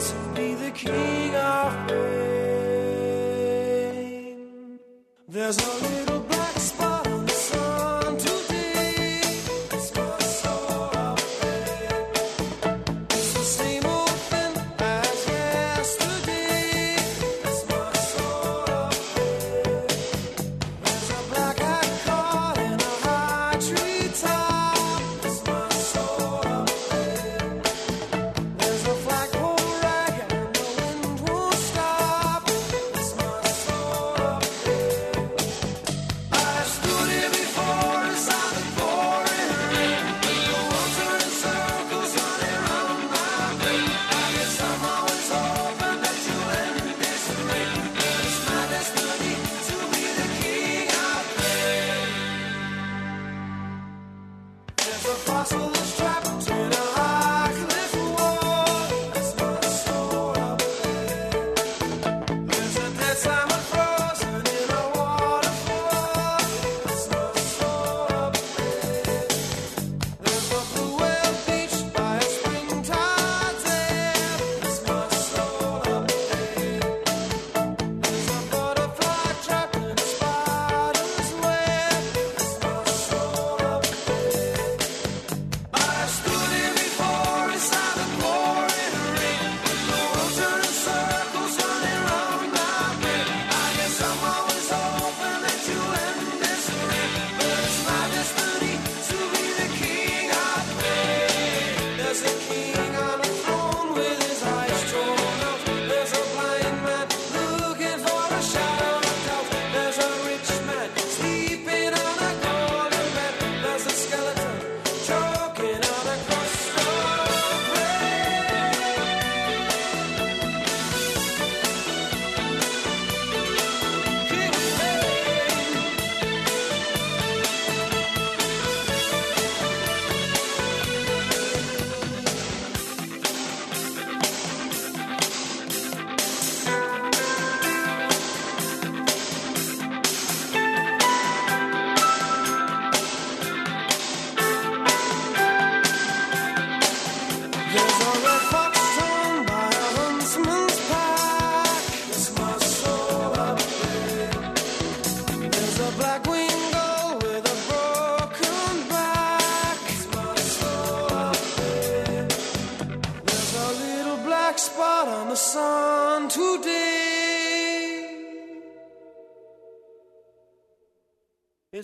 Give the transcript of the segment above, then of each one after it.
to be the king of pain. There's a little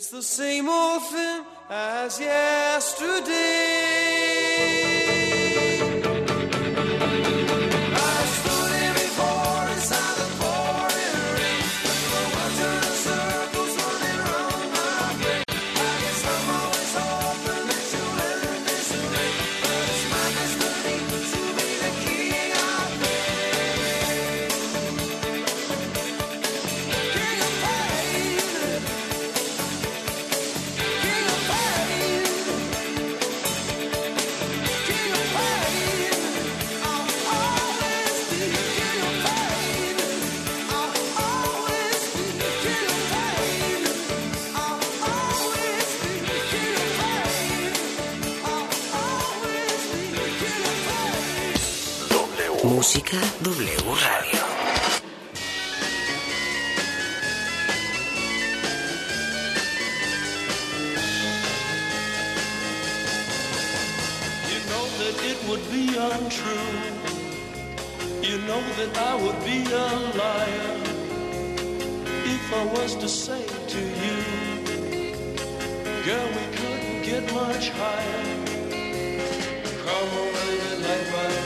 It's the same old thing as yesterday. Música W Radio. You know that it would be untrue. You know that I would be a liar if I was to say to you, girl, we couldn't get much higher. Come on, baby, light my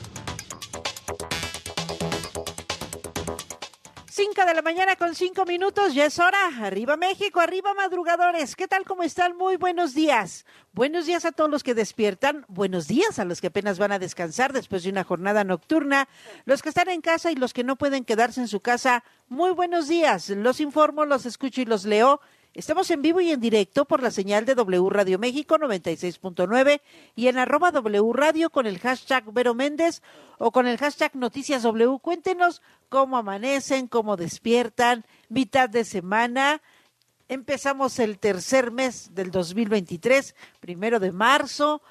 5 de la mañana con 5 minutos, ya es hora. Arriba México, arriba madrugadores. ¿Qué tal? ¿Cómo están? Muy buenos días. Buenos días a todos los que despiertan. Buenos días a los que apenas van a descansar después de una jornada nocturna. Los que están en casa y los que no pueden quedarse en su casa. Muy buenos días. Los informo, los escucho y los leo. Estamos en vivo y en directo por la señal de W Radio México 96.9 y en arroba W Radio con el hashtag Vero Méndez o con el hashtag Noticias W. Cuéntenos cómo amanecen, cómo despiertan, mitad de semana. Empezamos el tercer mes del 2023, primero de marzo.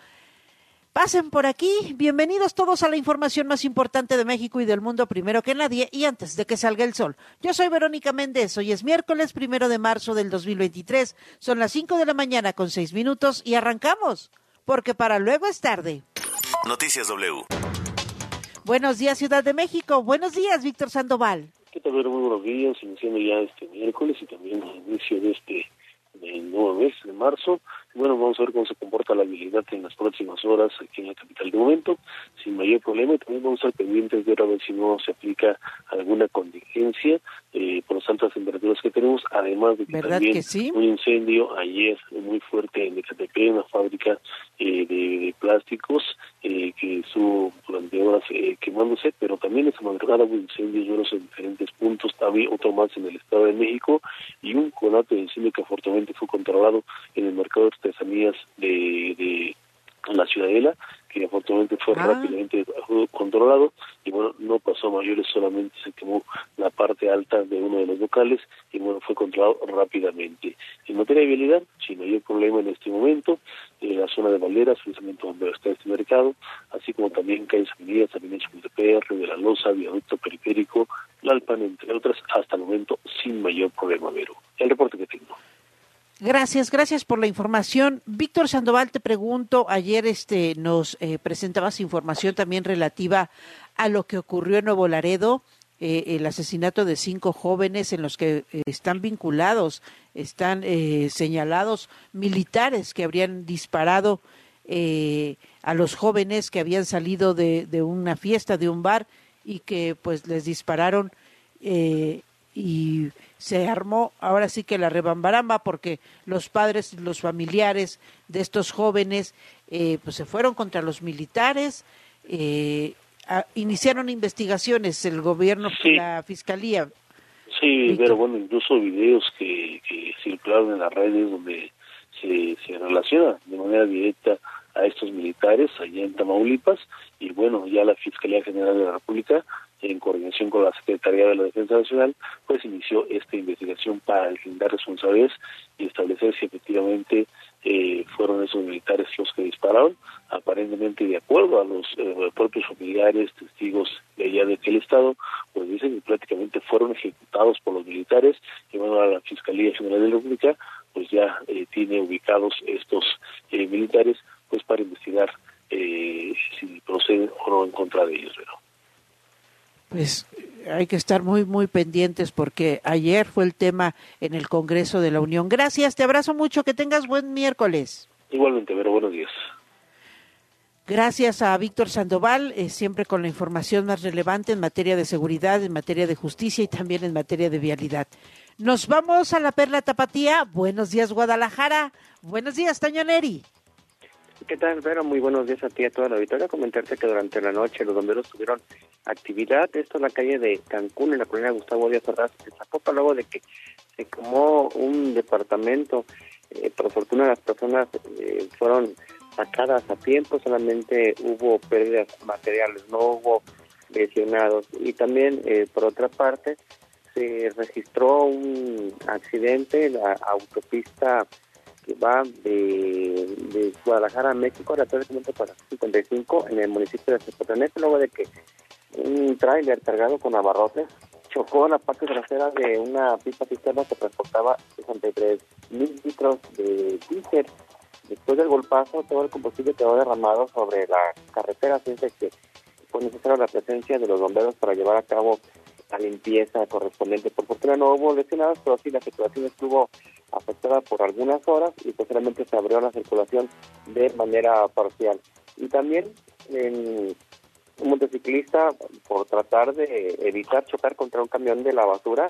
Pasen por aquí. Bienvenidos todos a la información más importante de México y del mundo primero que nadie y antes de que salga el sol. Yo soy Verónica Méndez. Hoy es miércoles primero de marzo del 2023. Son las 5 de la mañana con 6 minutos y arrancamos. Porque para luego es tarde. Noticias W. Buenos días, Ciudad de México. Buenos días, Víctor Sandoval. ¿Qué tal? Vero? Muy buenos días, iniciando ya este miércoles y también el inicio de este nuevo mes de marzo. Bueno, vamos a ver cómo se comporta la habilidad en las próximas horas aquí en la capital de momento, sin mayor problema. Y también vamos a estar pendientes de ver a ver si no se aplica alguna contingencia eh, por las altas temperaturas que tenemos, además de que ¿Verdad también que sí? un incendio ayer muy fuerte en Ecatepec, una fábrica eh, de, de plásticos eh, que estuvo durante horas eh, quemándose, pero también esta madrugada hubo incendios duros en diferentes puntos, también otro más en el Estado de México y un conato de incendio que afortunadamente fue controlado en el mercado de artesanías de, de la Ciudadela, que afortunadamente fue Ah. rápidamente controlado y bueno, no pasó mayores, solamente se quemó la parte alta de uno de los locales y bueno, fue controlado rápidamente. En materia de vialidad, sin mayor problema en este momento, en la zona de Valderas, precisamente donde está este mercado, así como también calles avenidas, Avenida Chapultepec, de la Loza, Viaducto Periférico, Lalpan, entre otras, hasta el momento sin mayor problema, Vero. El reporte que tengo. Gracias, gracias por la información. Víctor Sandoval, te pregunto, ayer este nos eh, presentabas información también relativa a lo que ocurrió en Nuevo Laredo, eh, el asesinato de cinco jóvenes en los que eh, están vinculados, están señalados militares que habrían disparado a los jóvenes que habían salido de, de una fiesta, de un bar, y que pues les dispararon y se armó ahora sí que la rebambaramba porque los padres los familiares de estos jóvenes eh, pues se fueron contra los militares eh, a- iniciaron investigaciones el gobierno Sí. la fiscalía Sí, pero bueno, incluso videos que, que circularon en las redes donde se, se relaciona de manera directa a estos militares allá en Tamaulipas y bueno, ya la Fiscalía General de la República en coordinación con la Secretaría de la Defensa Nacional, pues inició esta investigación para deslindar responsabilidades y establecer si efectivamente eh, fueron esos militares los que dispararon, aparentemente de acuerdo a los eh, propios familiares, testigos de allá de aquel estado, pues dicen que prácticamente fueron ejecutados por los militares y bueno, la Fiscalía General de la República pues ya eh, tiene ubicados estos eh, militares pues para investigar eh, si proceden o no en contra de ellos. Pero. Pues hay que estar muy, muy pendientes porque ayer fue el tema en el Congreso de la Unión. Gracias, te abrazo mucho, que tengas buen miércoles. Igualmente, pero buenos días. Gracias a Víctor Sandoval, eh, siempre con la información más relevante en materia de seguridad, en materia de justicia y también en materia de vialidad. Nos vamos a la Perla Tapatía. Buenos días, Guadalajara. Buenos días, Toño Neri. ¿Qué tal, Vero? Muy buenos días a ti y a toda la auditoría. Comentarte que durante la noche los bomberos tuvieron actividad. Esto en la calle de Cancún, en la colonia Gustavo Díaz Ordaz, de Zapopan, luego de que se quemó un departamento. Eh, por fortuna las personas eh, fueron sacadas a tiempo, solamente hubo pérdidas materiales, no hubo lesionados. Y también, eh, por otra parte, se registró un accidente en la autopista va de, de Guadalajara a México, relativamente para 55, en el municipio de Zapotanejo, luego de que un tráiler cargado con abarrotes chocó en la parte trasera de una pista cisterna que transportaba 63 mil litros de diésel. Después del golpazo, todo el combustible quedó derramado sobre la carretera, así que fue necesaria la presencia de los bomberos para llevar a cabo la limpieza correspondiente. Por fortuna no hubo lesionados, pero sí la circulación estuvo afectada por algunas horas y posteriormente se abrió la circulación de manera parcial. Y también en un motociclista, por tratar de evitar chocar contra un camión de la basura,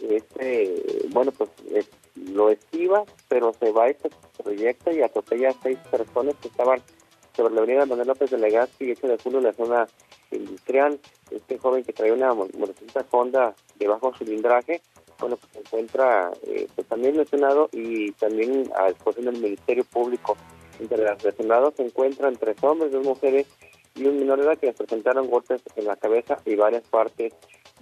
este, bueno, pues es, lo esquiva, pero se va y se proyecta y atropella a seis personas que estaban sobre la avenida Manuel López de Legazpi y 8 de julio en la zona industrial. Este joven que traía una motocicleta Honda de bajo cilindraje, bueno, pues se encuentra eh, pues también lesionado y también a disposición del Ministerio Público. Entre los lesionados se encuentran tres hombres, dos mujeres y un menor de edad que les presentaron golpes en la cabeza y varias partes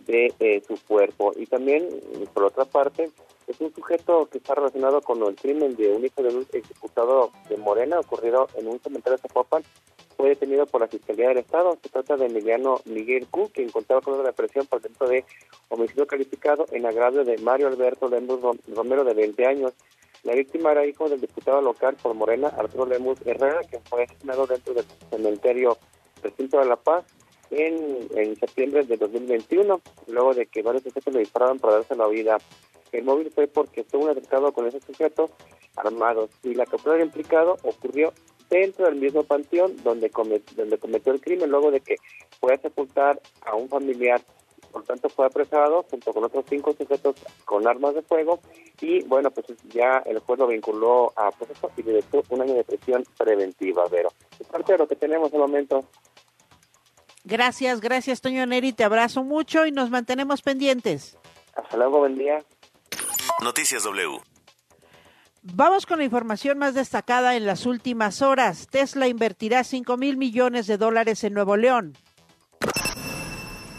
de eh, su cuerpo. Y también, por otra parte, es un sujeto que está relacionado con el crimen de un hijo de un ejecutado de Morena ocurrido en un cementerio de Zapopan. Fue detenido por la Fiscalía del Estado. Se trata de Emiliano Miguel Q, quien contaba con una represión por dentro de homicidio calificado en agravio de Mario Alberto Lemus Romero, de 20 años. La víctima era hijo del diputado local por Morena, Arturo Lemus Herrera, que fue asesinado dentro del cementerio recinto de La Paz en, septiembre de 2021, luego de que varios sujetos le dispararon para darse la vida. El móvil fue porque estuvo un atentado con esos sujetos armados y la captura del implicado ocurrió dentro del mismo panteón donde, comet- donde cometió el crimen, luego de que fue a sepultar a un familiar. Por tanto, fue apresado junto con otros cinco sujetos con armas de fuego y, bueno, pues ya el juez lo vinculó a proceso y le un año de prisión preventiva, Vero. Es parte de lo que tenemos en el momento. Gracias, gracias, Toño Neri. Te abrazo mucho y nos mantenemos pendientes. Hasta luego, buen día. Noticias W. Vamos con la información más destacada en las últimas horas. Tesla invertirá 5 mil millones de dólares en Nuevo León.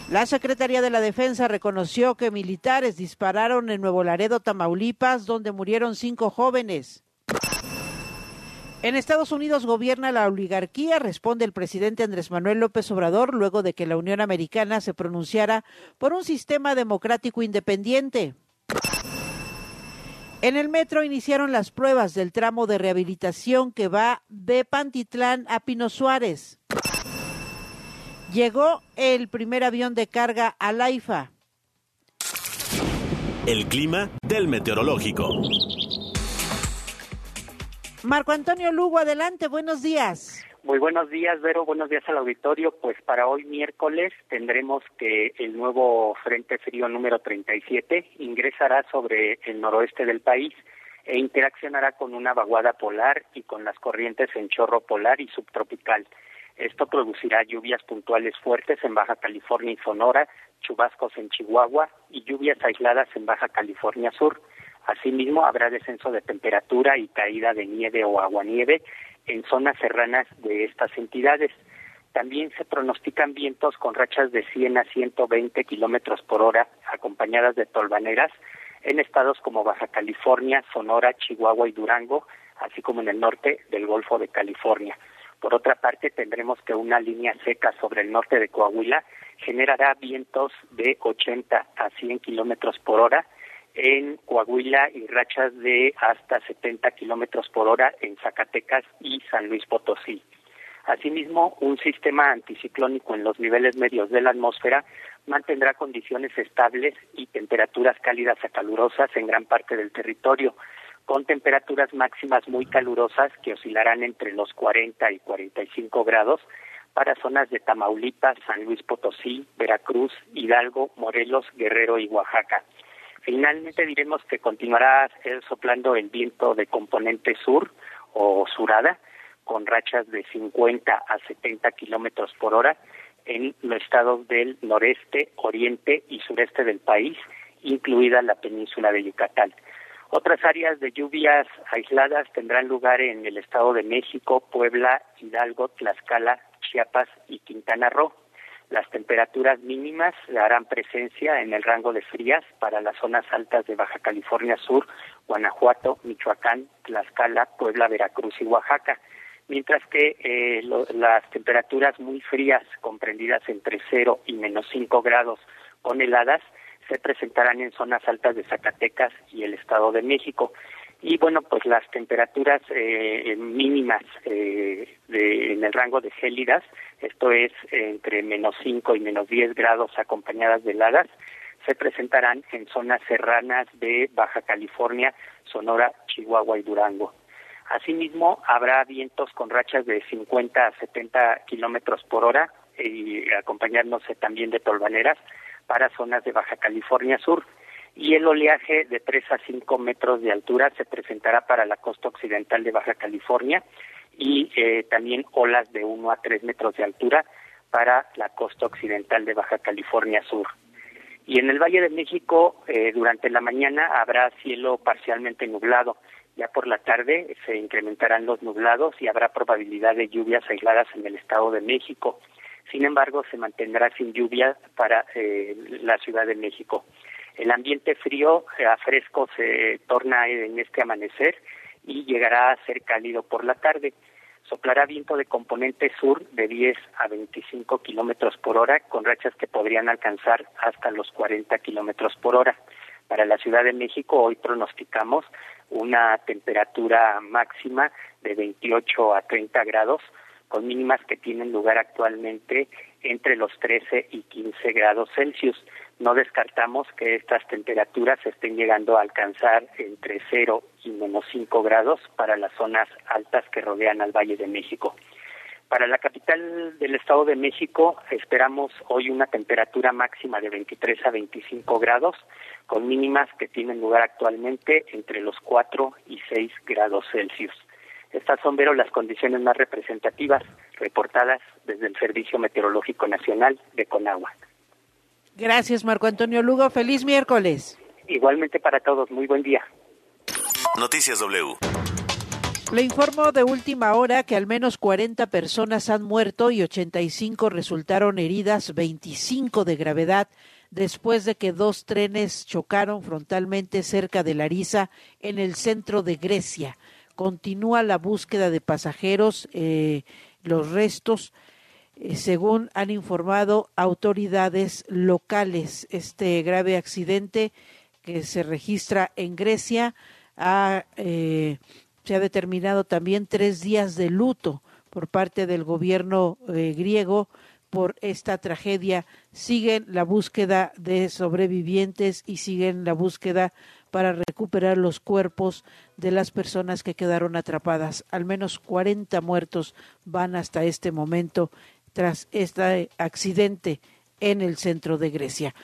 La Secretaría de la Defensa reconoció que militares dispararon en Nuevo Laredo, Tamaulipas, donde murieron cinco jóvenes. En Estados Unidos gobierna la oligarquía, responde el presidente Andrés Manuel López Obrador luego de que la Unión Americana se pronunciara por un sistema democrático independiente. En el metro iniciaron las pruebas del tramo de rehabilitación que va de Pantitlán a Pino Suárez. Llegó el primer avión de carga a Laifa. El clima del meteorológico. Marco Antonio Lugo, adelante, buenos días. Muy buenos días, Vero. Buenos días al auditorio. Pues para hoy miércoles tendremos que el nuevo Frente Frío número 37 ingresará sobre el noroeste del país e interaccionará con una vaguada polar y con las corrientes en chorro polar y subtropical. Esto producirá lluvias puntuales fuertes en Baja California y Sonora, chubascos en Chihuahua y lluvias aisladas en Baja California Sur. Asimismo, habrá descenso de temperatura y caída de nieve o aguanieve en zonas serranas de estas entidades. También se pronostican vientos con rachas de 100 a 120 kilómetros por hora, acompañadas de tolvaneras, en estados como Baja California, Sonora, Chihuahua y Durango, así como en el norte del Golfo de California. Por otra parte, tendremos que una línea seca sobre el norte de Coahuila generará vientos de 80 a 100 kilómetros por hora en Coahuila y rachas de hasta 70 kilómetros por hora en Zacatecas y San Luis Potosí. Asimismo, un sistema anticiclónico en los niveles medios de la atmósfera mantendrá condiciones estables y temperaturas cálidas a calurosas en gran parte del territorio, con temperaturas máximas muy calurosas que oscilarán entre los 40 y 45 grados para zonas de Tamaulipas, San Luis Potosí, Veracruz, Hidalgo, Morelos, Guerrero y Oaxaca. Finalmente diremos que continuará soplando el viento de componente sur o surada, con rachas de 50 a 70 kilómetros por hora en los estados del noreste, oriente y sureste del país, incluida la península de Yucatán. Otras áreas de lluvias aisladas tendrán lugar en el Estado de México, Puebla, Hidalgo, Tlaxcala, Chiapas y Quintana Roo. Las temperaturas mínimas harán presencia en el rango de frías para las zonas altas de Baja California Sur, Guanajuato, Michoacán, Tlaxcala, Puebla, Veracruz y Oaxaca, mientras que eh, las temperaturas muy frías, comprendidas entre 0 y menos 5 grados con heladas, se presentarán en zonas altas de Zacatecas y el Estado de México. Y bueno, pues las temperaturas eh, mínimas eh, de, en el rango de gélidas, esto es entre menos 5 y menos 10 grados acompañadas de heladas, se presentarán en zonas serranas de Baja California, Sonora, Chihuahua y Durango. Asimismo, habrá vientos con rachas de 50 a 70 kilómetros por hora y acompañándose también de tolvaneras para zonas de Baja California Sur. Y el oleaje de 3 a 5 metros de altura se presentará para la costa occidental de Baja California y eh, también olas de 1 a 3 metros de altura para la costa occidental de Baja California Sur. Y en el Valle de México, eh, durante la mañana habrá cielo parcialmente nublado. Ya por la tarde se incrementarán los nublados y habrá probabilidad de lluvias aisladas en el Estado de México. Sin embargo, se mantendrá sin lluvia para eh, la Ciudad de México. El ambiente frío a fresco se torna en este amanecer y llegará a ser cálido por la tarde. Soplará viento de componente sur de 10 a 25 kilómetros por hora, con rachas que podrían alcanzar hasta los 40 kilómetros por hora. Para la Ciudad de México hoy pronosticamos una temperatura máxima de 28 a 30 grados, con mínimas que tienen lugar actualmente entre los 13 y 15 grados Celsius. No descartamos que estas temperaturas estén llegando a alcanzar entre 0 y menos 5 grados para las zonas altas que rodean al Valle de México. Para la capital del Estado de México esperamos hoy una temperatura máxima de 23 a 25 grados, con mínimas que tienen lugar actualmente entre los 4 y 6 grados Celsius. Estas son, Vero, las condiciones más representativas reportadas desde el Servicio Meteorológico Nacional de Conagua. Gracias, Marco Antonio Lugo. Feliz miércoles. Igualmente para todos, muy buen día. Noticias W. Le informo de última hora que al menos 40 personas han muerto y 85 resultaron heridas, 25 de gravedad, después de que dos trenes chocaron frontalmente cerca de Larisa, en el centro de Grecia. Continúa la búsqueda de pasajeros, eh, los restos, según han informado autoridades locales. Este grave accidente que se registra en Grecia eh, se ha determinado también tres días de luto por parte del gobierno eh, griego por esta tragedia. Siguen la búsqueda de sobrevivientes y siguen la búsqueda para recuperar los cuerpos de las personas que quedaron atrapadas. Al menos 40 muertos van hasta este momento tras este accidente en el centro de Grecia.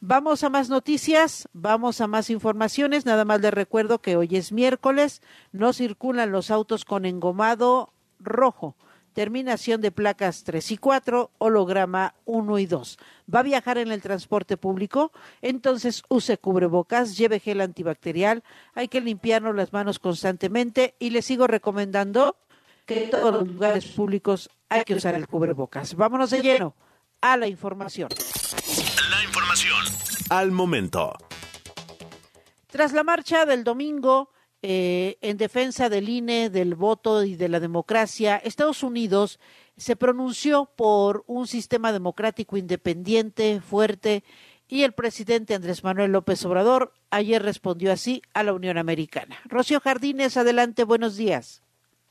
Vamos a más noticias, vamos a más informaciones. Nada más les recuerdo que hoy es miércoles, no circulan los autos con engomado rojo, terminación de placas 3 y 4, holograma 1 y 2. ¿Va a viajar en el transporte público? Entonces use cubrebocas, lleve gel antibacterial, hay que limpiarnos las manos constantemente y le sigo recomendando que en todos los lugares públicos hay que usar el cubrebocas. Vámonos de lleno a la información. La información al momento. Tras la marcha del domingo eh, en defensa del INE, del voto y de la democracia, Estados Unidos se pronunció por un sistema democrático independiente, fuerte, y el presidente Andrés Manuel López Obrador ayer respondió así a la Unión Americana. Rocío Jardines, adelante, buenos días.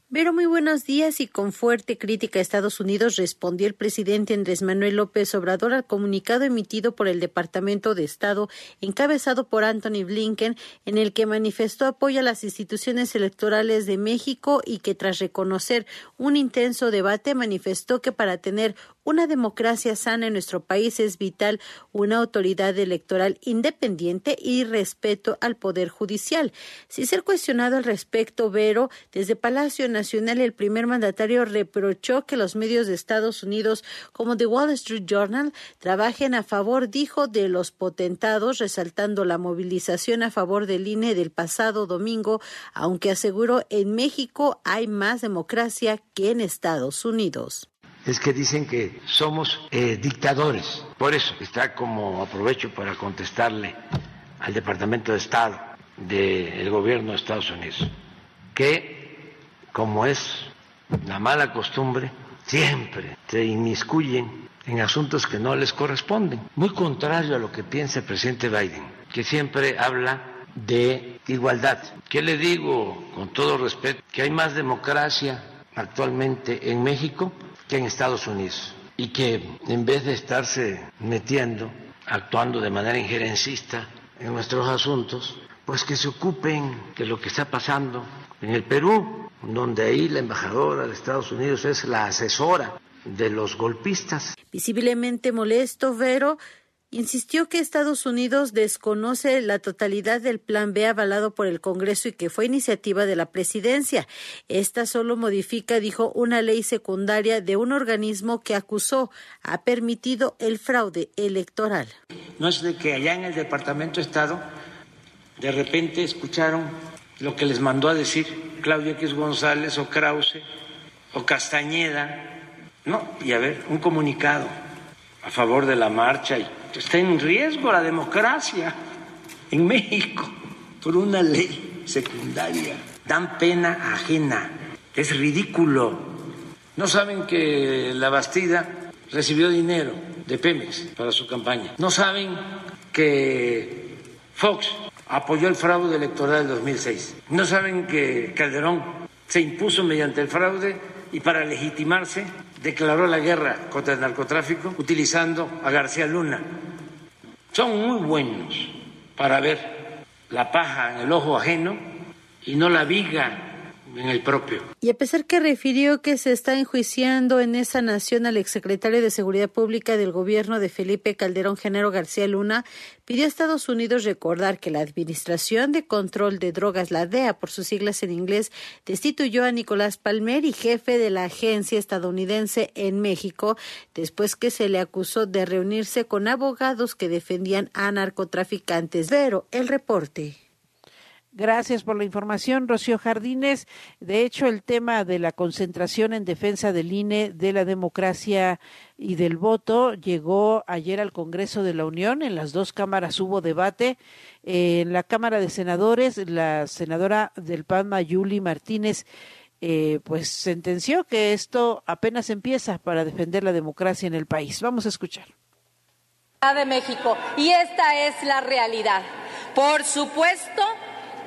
Pero muy buenos días y con fuerte crítica a Estados Unidos respondió el presidente Andrés Manuel López Obrador al comunicado emitido por el Departamento de Estado encabezado por Anthony Blinken en el que manifestó apoyo a las instituciones electorales de México y que tras reconocer un intenso debate manifestó que para tener una democracia sana en nuestro país es vital una autoridad electoral independiente y respeto al Poder Judicial. Sin ser cuestionado al respecto, Vero, desde Palacio Nacional el primer mandatario reprochó que los medios de Estados Unidos como The Wall Street Journal trabajen a favor, dijo, de los potentados, resaltando la movilización a favor del INE del pasado domingo, aunque aseguró en México hay más democracia que en Estados Unidos es que dicen que somos eh, dictadores. Por eso está como aprovecho para contestarle al Departamento de Estado del gobierno de Estados Unidos, que como es la mala costumbre, siempre se inmiscuyen en asuntos que no les corresponden. Muy contrario a lo que piensa el presidente Biden, que siempre habla de igualdad. ¿Qué le digo con todo respeto? Que hay más democracia actualmente en México que en Estados Unidos y que en vez de estarse metiendo, actuando de manera injerencista en nuestros asuntos, pues que se ocupen de lo que está pasando en el Perú, donde ahí la embajadora de Estados Unidos es la asesora de los golpistas. Visiblemente molesto, Vero, Insistió que Estados Unidos desconoce la totalidad del Plan B avalado por el Congreso y que fue iniciativa de la presidencia. Esta solo modifica, dijo, una ley secundaria de un organismo que acusó ha permitido el fraude electoral. No es de que allá en el Departamento de Estado de repente escucharon lo que les mandó a decir Claudia X González o Krause o Castañeda. No, y a ver, un comunicado a favor de la marcha y está en riesgo la democracia en México por una ley secundaria. Dan pena ajena. Es ridículo. No saben que la Bastida recibió dinero de Pemex para su campaña. No saben que Fox apoyó el fraude electoral del 2006. No saben que Calderón se impuso mediante el fraude y para legitimarse declaró la guerra contra el narcotráfico utilizando a García Luna. Son muy buenos para ver la paja en el ojo ajeno y no la viga en el propio. Y a pesar que refirió que se está enjuiciando en esa nación al exsecretario de Seguridad Pública del gobierno de Felipe Calderón Genero García Luna, pidió a Estados Unidos recordar que la Administración de Control de Drogas, la DEA por sus siglas en inglés, destituyó a Nicolás Palmeri, jefe de la agencia estadounidense en México, después que se le acusó de reunirse con abogados que defendían a narcotraficantes. Pero el reporte. Gracias por la información, Rocío Jardines. De hecho, el tema de la concentración en defensa del INE, de la democracia y del voto llegó ayer al Congreso de la Unión. En las dos cámaras hubo debate. En la Cámara de Senadores, la senadora del PAN, Mayuli Martínez, eh, pues sentenció que esto apenas empieza para defender la democracia en el país. Vamos a escuchar. de México y esta es la realidad. Por supuesto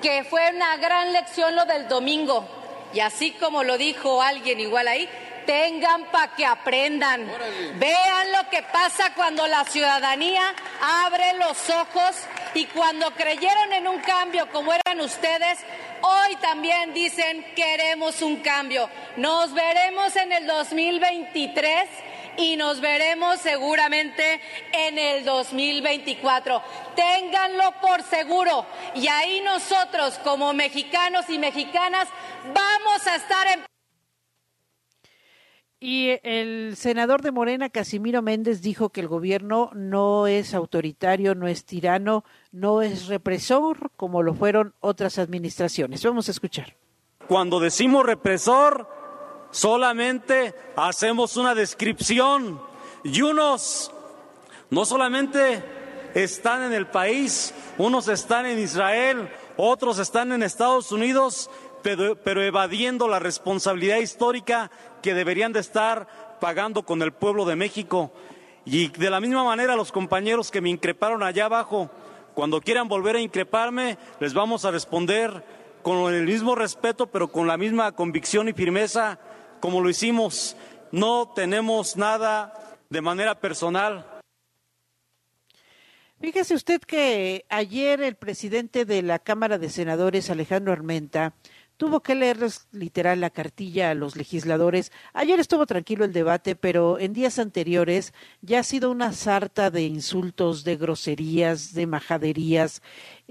que fue una gran lección lo del domingo. Y así como lo dijo alguien igual ahí, tengan para que aprendan. Vean lo que pasa cuando la ciudadanía abre los ojos y cuando creyeron en un cambio como eran ustedes, hoy también dicen queremos un cambio. Nos veremos en el 2023 y nos veremos seguramente en el 2024. Ténganlo por seguro y ahí nosotros como mexicanos y mexicanas vamos a estar en y el senador de Morena, Casimiro Méndez, dijo que el gobierno no es autoritario, no es tirano, no es represor como lo fueron otras administraciones. Vamos a escuchar. Cuando decimos represor, solamente hacemos una descripción y unos no solamente están en el país, unos están en Israel, otros están en Estados Unidos, pero, evadiendo la responsabilidad histórica que deberían de estar pagando con el pueblo de México. Y de la misma manera los compañeros que me increparon allá abajo, cuando quieran volver a increparme, les vamos a responder con el mismo respeto, pero con la misma convicción y firmeza como lo hicimos. No tenemos nada de manera personal. Fíjese usted que ayer el presidente de la Cámara de Senadores, Alejandro Armenta, tuvo que leerles literal la cartilla a los legisladores. Ayer estuvo tranquilo el debate, pero en días anteriores ya ha sido una sarta de insultos, de groserías, de majaderías,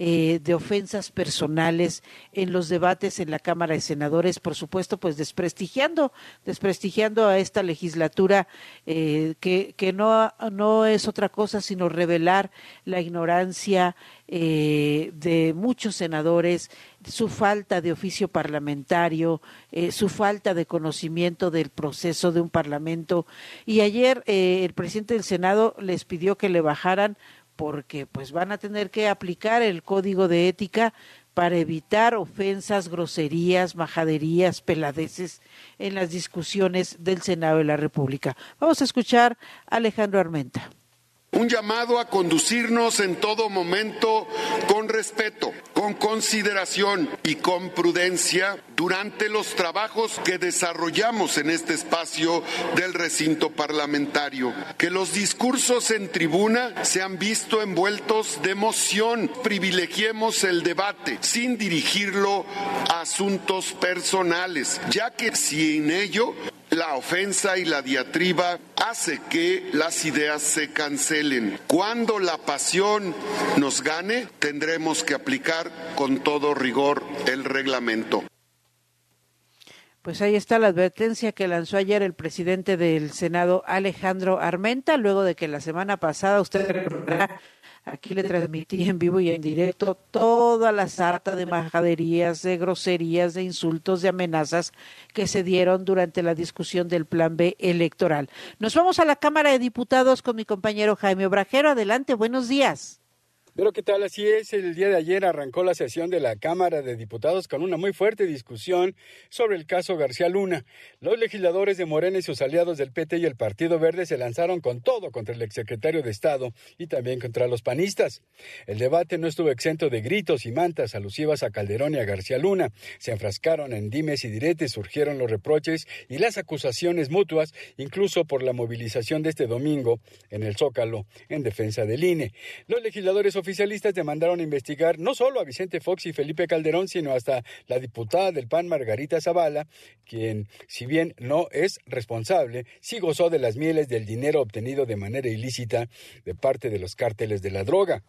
eh, de ofensas personales en los debates en la Cámara de Senadores, por supuesto, pues desprestigiando, desprestigiando a esta legislatura eh, que, que no, no es otra cosa sino revelar la ignorancia eh, de muchos senadores, su falta de oficio parlamentario, eh, su falta de conocimiento del proceso de un parlamento. Y ayer eh, el presidente del Senado les pidió que le bajaran porque pues van a tener que aplicar el código de ética para evitar ofensas, groserías, majaderías, peladeces en las discusiones del Senado de la República. Vamos a escuchar a Alejandro Armenta. Un llamado a conducirnos en todo momento con respeto, con consideración y con prudencia durante los trabajos que desarrollamos en este espacio del recinto parlamentario. Que los discursos en tribuna sean visto envueltos de emoción. Privilegiemos el debate sin dirigirlo a asuntos personales, ya que sin ello la ofensa y la diatriba hace que las ideas se cancelen. Cuando la pasión nos gane, tendremos que aplicar con todo rigor el reglamento. Pues ahí está la advertencia que lanzó ayer el presidente del Senado, Alejandro Armenta, luego de que la semana pasada, usted aquí le transmití en vivo y en directo toda la sarta de majaderías, de groserías, de insultos, de amenazas que se dieron durante la discusión del Plan B electoral. Nos vamos a la Cámara de Diputados con mi compañero Jaime Obrajero. Adelante, buenos días. Pero qué tal, así es, el día de ayer arrancó la sesión de la Cámara de Diputados con una muy fuerte discusión sobre el caso García Luna. Los legisladores de Morena y sus aliados del PT y el Partido Verde se lanzaron con todo contra el exsecretario de Estado y también contra los panistas. El debate no estuvo exento de gritos y mantas alusivas a Calderón y a García Luna. Se enfrascaron en dimes y diretes, surgieron los reproches y las acusaciones mutuas, incluso por la movilización de este domingo en el Zócalo en defensa del INE. Los legisladores oficialistas demandaron investigar no solo a Vicente Fox y Felipe Calderón, sino hasta la diputada del PAN Margarita Zavala, quien, si bien no es responsable, sí gozó de las mieles del dinero obtenido de manera ilícita de parte de los cárteles de la droga.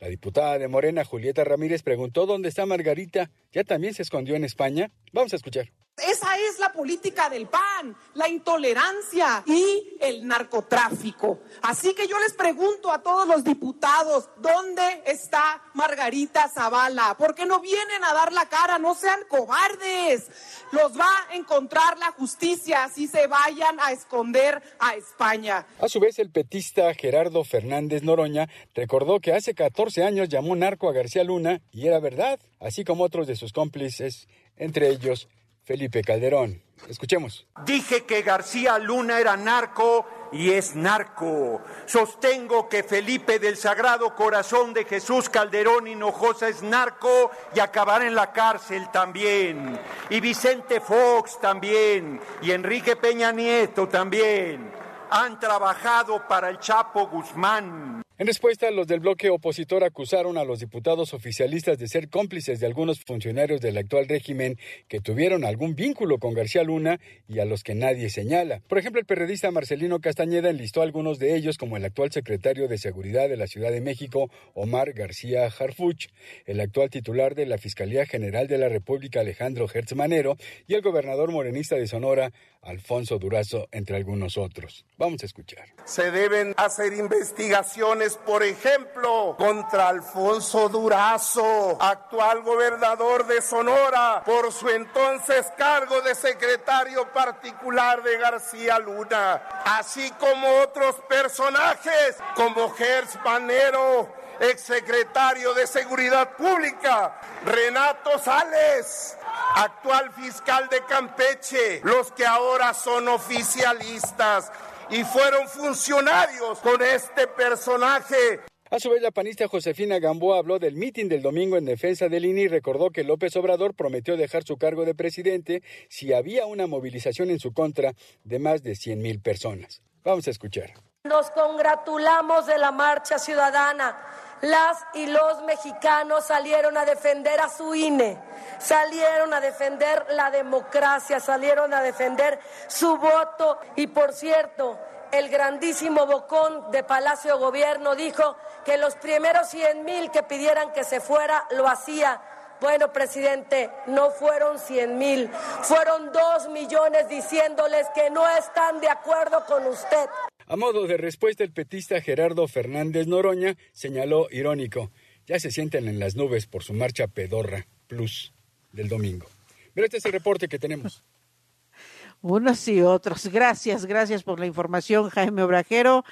La diputada de Morena, Julieta Ramírez, preguntó dónde está Margarita. ¿Ya también se escondió en España? Vamos a escuchar. Esa es la política del PAN, la intolerancia y el narcotráfico. Así que yo les pregunto a todos los diputados, ¿dónde está Margarita Zavala? ¿Por qué no vienen a dar la cara? No sean cobardes. Los va a encontrar la justicia así se vayan a esconder a España. A su vez, el petista Gerardo Fernández Noroña recordó que hace 14 años llamó narco a García Luna y era verdad, así como otros de sus cómplices, entre ellos Felipe Calderón. Escuchemos. Dije que García Luna era narco y es narco. Sostengo que Felipe del Sagrado Corazón de Jesús Calderón Hinojosa es narco y acabará en la cárcel también. Y Vicente Fox también. Y Enrique Peña Nieto también. Han trabajado para el Chapo Guzmán. En respuesta, los del bloque opositor acusaron a los diputados oficialistas de ser cómplices de algunos funcionarios del actual régimen que tuvieron algún vínculo con García Luna y a los que nadie señala. Por ejemplo, el periodista Marcelino Castañeda enlistó a algunos de ellos como el actual secretario de Seguridad de la Ciudad de México, Omar García Harfuch, el actual titular de la Fiscalía General de la República, Alejandro Hertz Manero, y el gobernador morenista de Sonora, Alfonso Durazo, entre algunos otros. Vamos a escuchar. Se deben hacer investigaciones por ejemplo, contra Alfonso Durazo, actual gobernador de Sonora, por su entonces cargo de secretario particular de García Luna, así como otros personajes como Gers Manero, exsecretario de Seguridad Pública, Renato Sales, actual fiscal de Campeche, los que ahora son oficialistas y fueron funcionarios con este personaje. A su vez, la panista Josefina Gamboa habló del mitin del domingo en defensa del INE y recordó que López Obrador prometió dejar su cargo de presidente si había una movilización en su contra de más de 100 mil personas. Vamos a escuchar. Nos congratulamos de la marcha ciudadana. Las y los mexicanos salieron a defender a su INE, salieron a defender la democracia, salieron a defender su voto y por cierto, el grandísimo Bocón de Palacio Gobierno dijo que los primeros 100 mil que pidieran que se fuera lo hacía. Bueno, presidente, no fueron 100 mil, fueron dos millones diciéndoles que no están de acuerdo con usted. A modo de respuesta, el petista Gerardo Fernández Noroña señaló irónico, ya se sienten en las nubes por su marcha pedorra plus del domingo. Pero este es el reporte que tenemos. Unos y otros. Gracias, gracias por la información, Jaime Obrajero.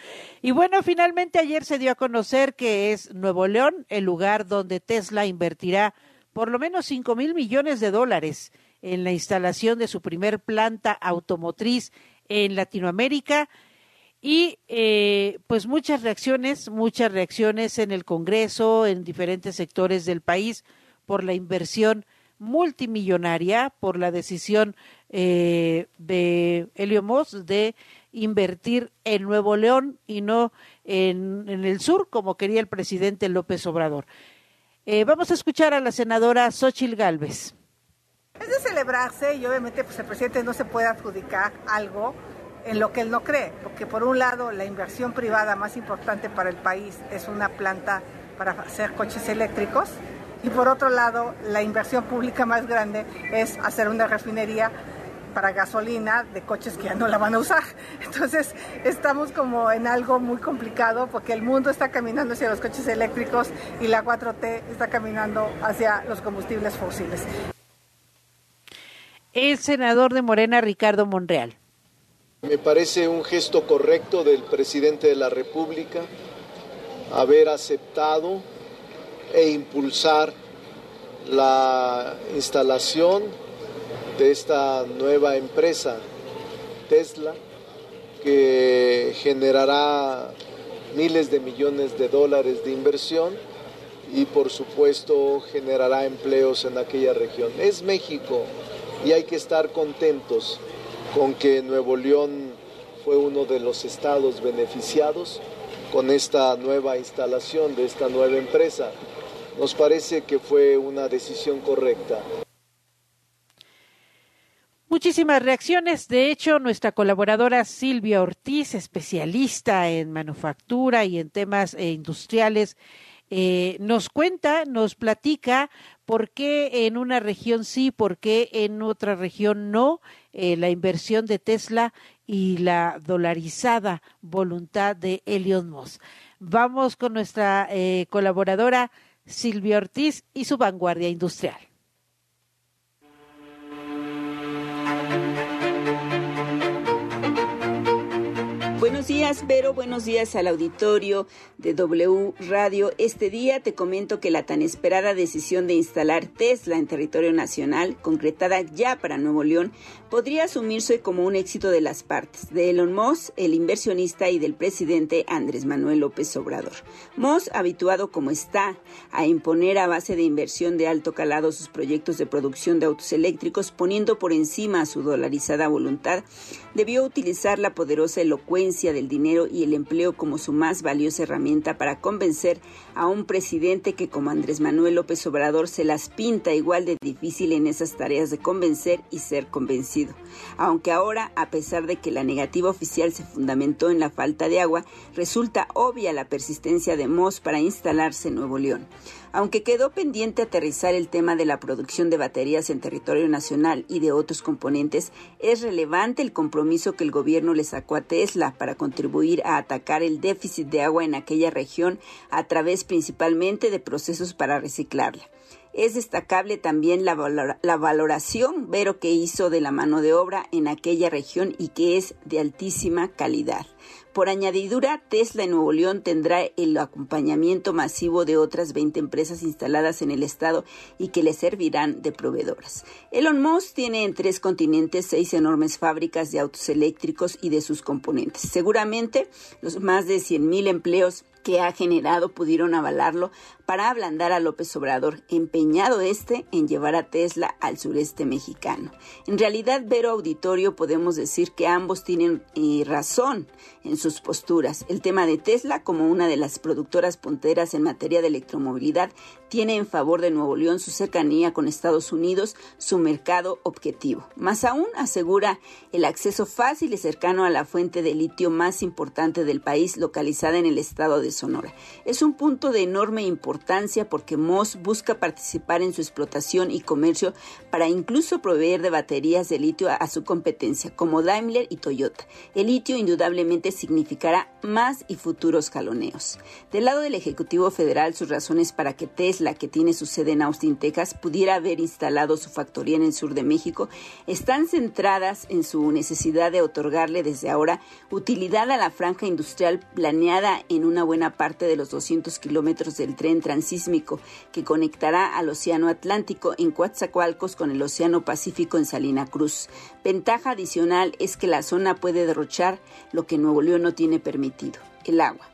Y bueno, finalmente ayer se dio a conocer que es Nuevo León el lugar donde Tesla invertirá por lo menos 5 mil millones de dólares en la instalación de su primer planta automotriz en Latinoamérica. Y eh, pues muchas reacciones, muchas reacciones en el Congreso, en diferentes sectores del país por la inversión multimillonaria, por la decisión eh, de Helio Moss de invertir en Nuevo León y no en, el sur, como quería el presidente López Obrador. Eh, vamos a escuchar a la senadora Xochil Gálvez. Es de celebrarse y obviamente pues, el presidente no se puede adjudicar algo en lo que él no cree, porque por un lado la inversión privada más importante para el país es una planta para hacer coches eléctricos y por otro lado la inversión pública más grande es hacer una refinería para gasolina de coches que ya no la van a usar. Entonces estamos como en algo muy complicado porque el mundo está caminando hacia los coches eléctricos y la 4T está caminando hacia los combustibles fósiles. El senador de Morena, Ricardo Monreal. Me parece un gesto correcto del presidente de la República haber aceptado e impulsar la instalación de esta nueva empresa, Tesla, que generará miles de millones de dólares de inversión y por supuesto generará empleos en aquella región. Es México y hay que estar contentos con que Nuevo León fue uno de los estados beneficiados con esta nueva instalación de esta nueva empresa. Nos parece que fue una decisión correcta. Muchísimas reacciones. De hecho, nuestra colaboradora Silvia Ortiz, especialista en manufactura y en temas eh, industriales, eh, nos cuenta, nos platica por qué en una región sí, por qué en otra región no, eh, la inversión de Tesla y la dolarizada voluntad de Elon Musk. Vamos con nuestra eh, colaboradora Silvia Ortiz y su vanguardia industrial. Buenos días, Vero. Buenos días al auditorio de W Radio. Este día te comento que la tan esperada decisión de instalar Tesla en territorio nacional, concretada ya para Nuevo León, podría asumirse como un éxito de las partes, de Elon Musk, el inversionista, y del presidente Andrés Manuel López Obrador. Musk, habituado como está a imponer a base de inversión de alto calado sus proyectos de producción de autos eléctricos, poniendo por encima su dolarizada voluntad, debió utilizar la poderosa elocuencia del dinero y el empleo como su más valiosa herramienta para convencer a un presidente que como Andrés Manuel López Obrador se las pinta igual de difícil en esas tareas de convencer y ser convencido. Aunque ahora, a pesar de que la negativa oficial se fundamentó en la falta de agua, resulta obvia la persistencia de Moss para instalarse en Nuevo León. Aunque quedó pendiente aterrizar el tema de la producción de baterías en territorio nacional y de otros componentes, es relevante el compromiso que el gobierno le sacó a Tesla para contribuir a atacar el déficit de agua en aquella región a través principalmente de procesos para reciclarla. Es destacable también la, valoración, Vero, que hizo de la mano de obra en aquella región y que es de altísima calidad. Por añadidura, Tesla en Nuevo León tendrá el acompañamiento masivo de otras 20 empresas instaladas en el estado y que le servirán de proveedoras. Elon Musk tiene en tres continentes seis enormes fábricas de autos eléctricos y de sus componentes. Seguramente los más de 100.000 empleos que ha generado pudieron avalarlo para ablandar a López Obrador, empeñado este en llevar a Tesla al sureste mexicano. En realidad, Vero Auditorio, podemos decir que ambos tienen eh, razón en sus posturas. El tema de Tesla, como una de las productoras punteras en materia de electromovilidad, tiene en favor de Nuevo León su cercanía con Estados Unidos, su mercado objetivo. Más aún, asegura el acceso fácil y cercano a la fuente de litio más importante del país, localizada en el estado de Sonora. Es un punto de enorme importancia porque Moss busca participar en su explotación y comercio para incluso proveer de baterías de litio a, su competencia, como Daimler y Toyota. El litio indudablemente significará más y futuros jaloneos. Del lado del Ejecutivo Federal, sus razones para que Tesla, que tiene su sede en Austin, Texas, pudiera haber instalado su factoría en el sur de México, están centradas en su necesidad de otorgarle desde ahora utilidad a la franja industrial planeada en una buena parte de los 200 kilómetros del tren transísmico que conectará al Océano Atlántico en Coatzacoalcos con el Océano Pacífico en Salina Cruz. Ventaja adicional es que la zona puede derrochar lo que Nuevo León no tiene permitido, el agua.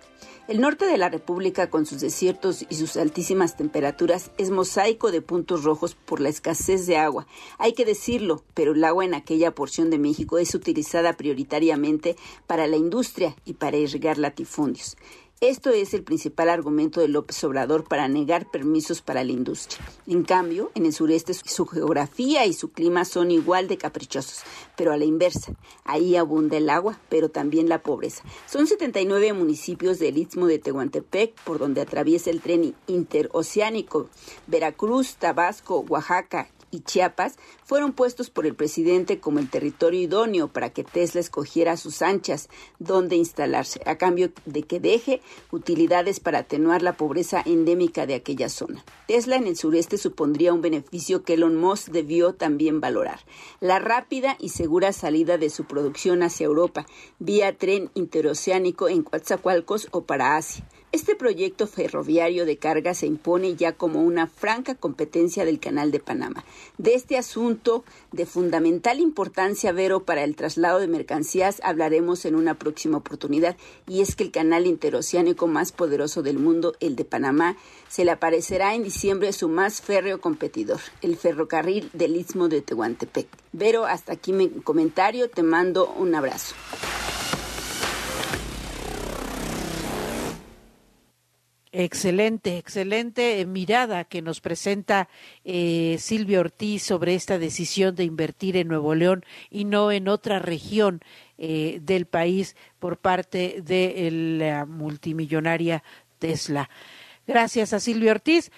El norte de la República, con sus desiertos y sus altísimas temperaturas, es mosaico de puntos rojos por la escasez de agua. Hay que decirlo, pero el agua en aquella porción de México es utilizada prioritariamente para la industria y para irrigar latifundios. Esto es el principal argumento de López Obrador para negar permisos para la industria. En cambio, en el sureste su geografía y su clima son igual de caprichosos, pero a la inversa. Ahí abunda el agua, pero también la pobreza. Son 79 municipios del istmo de Tehuantepec, por donde atraviesa el tren interoceánico. Veracruz, Tabasco, Oaxaca, y Chiapas fueron puestos por el presidente como el territorio idóneo para que Tesla escogiera sus anchas donde instalarse, a cambio de que deje utilidades para atenuar la pobreza endémica de aquella zona. Tesla en el sureste supondría un beneficio que Elon Musk debió también valorar, la rápida y segura salida de su producción hacia Europa vía tren interoceánico en Coatzacoalcos o para Asia este proyecto ferroviario de carga se impone ya como una franca competencia del Canal de Panamá. De este asunto de fundamental importancia, Vero, para el traslado de mercancías hablaremos en una próxima oportunidad, y es que el canal interoceánico más poderoso del mundo, el de Panamá, se le aparecerá en diciembre su más férreo competidor, el ferrocarril del Istmo de Tehuantepec. Vero, hasta aquí mi comentario, te mando un abrazo. Excelente, excelente mirada que nos presenta eh, Silvia Ortiz sobre esta decisión de invertir en Nuevo León y no en otra región eh, del país por parte de la multimillonaria Tesla. Gracias a Silvia Ortiz.